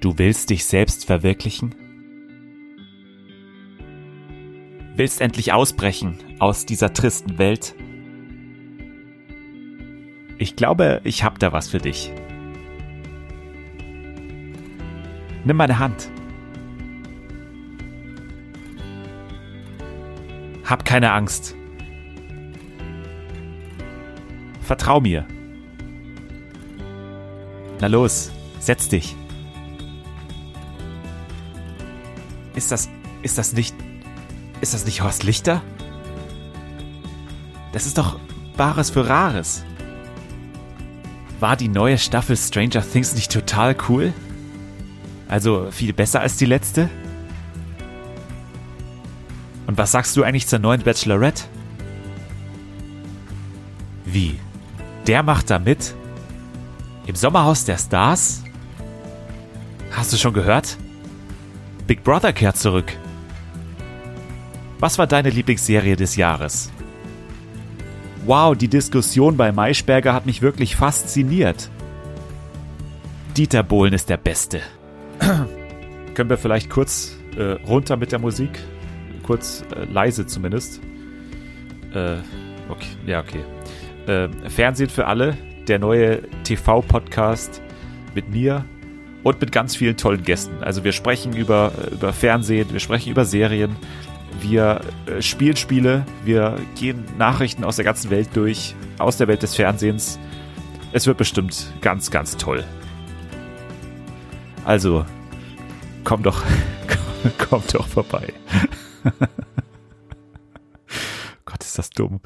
Du willst dich selbst verwirklichen? Willst endlich ausbrechen aus dieser tristen Welt? Ich glaube, ich hab da was für dich. Nimm meine Hand. Hab keine Angst. Vertrau mir. Na los, setz dich. Ist das, ist das nicht, ist das nicht Horst Lichter? Das ist doch Bares für Rares. War die neue Staffel Stranger Things nicht total cool? Also viel besser als die letzte? Und was sagst du eigentlich zur neuen Bachelorette? Wie? Der macht da mit? Im Sommerhaus der Stars? Hast du schon gehört? Big Brother kehrt zurück. Was war deine Lieblingsserie des Jahres? Wow, die Diskussion bei Maischberger hat mich wirklich fasziniert. Dieter Bohlen ist der Beste. Können wir vielleicht kurz äh, runter mit der Musik? Kurz äh, leise zumindest. Äh, okay, ja, okay. Äh, Fernsehen für alle, der neue TV-Podcast mit mir und mit ganz vielen tollen Gästen. Also wir sprechen über, über Fernsehen, wir sprechen über Serien, wir äh, spielen Spiele, wir gehen Nachrichten aus der ganzen Welt durch, aus der Welt des Fernsehens. Es wird bestimmt ganz, ganz toll. Also, komm doch, komm doch vorbei. Gott, ist das dumm.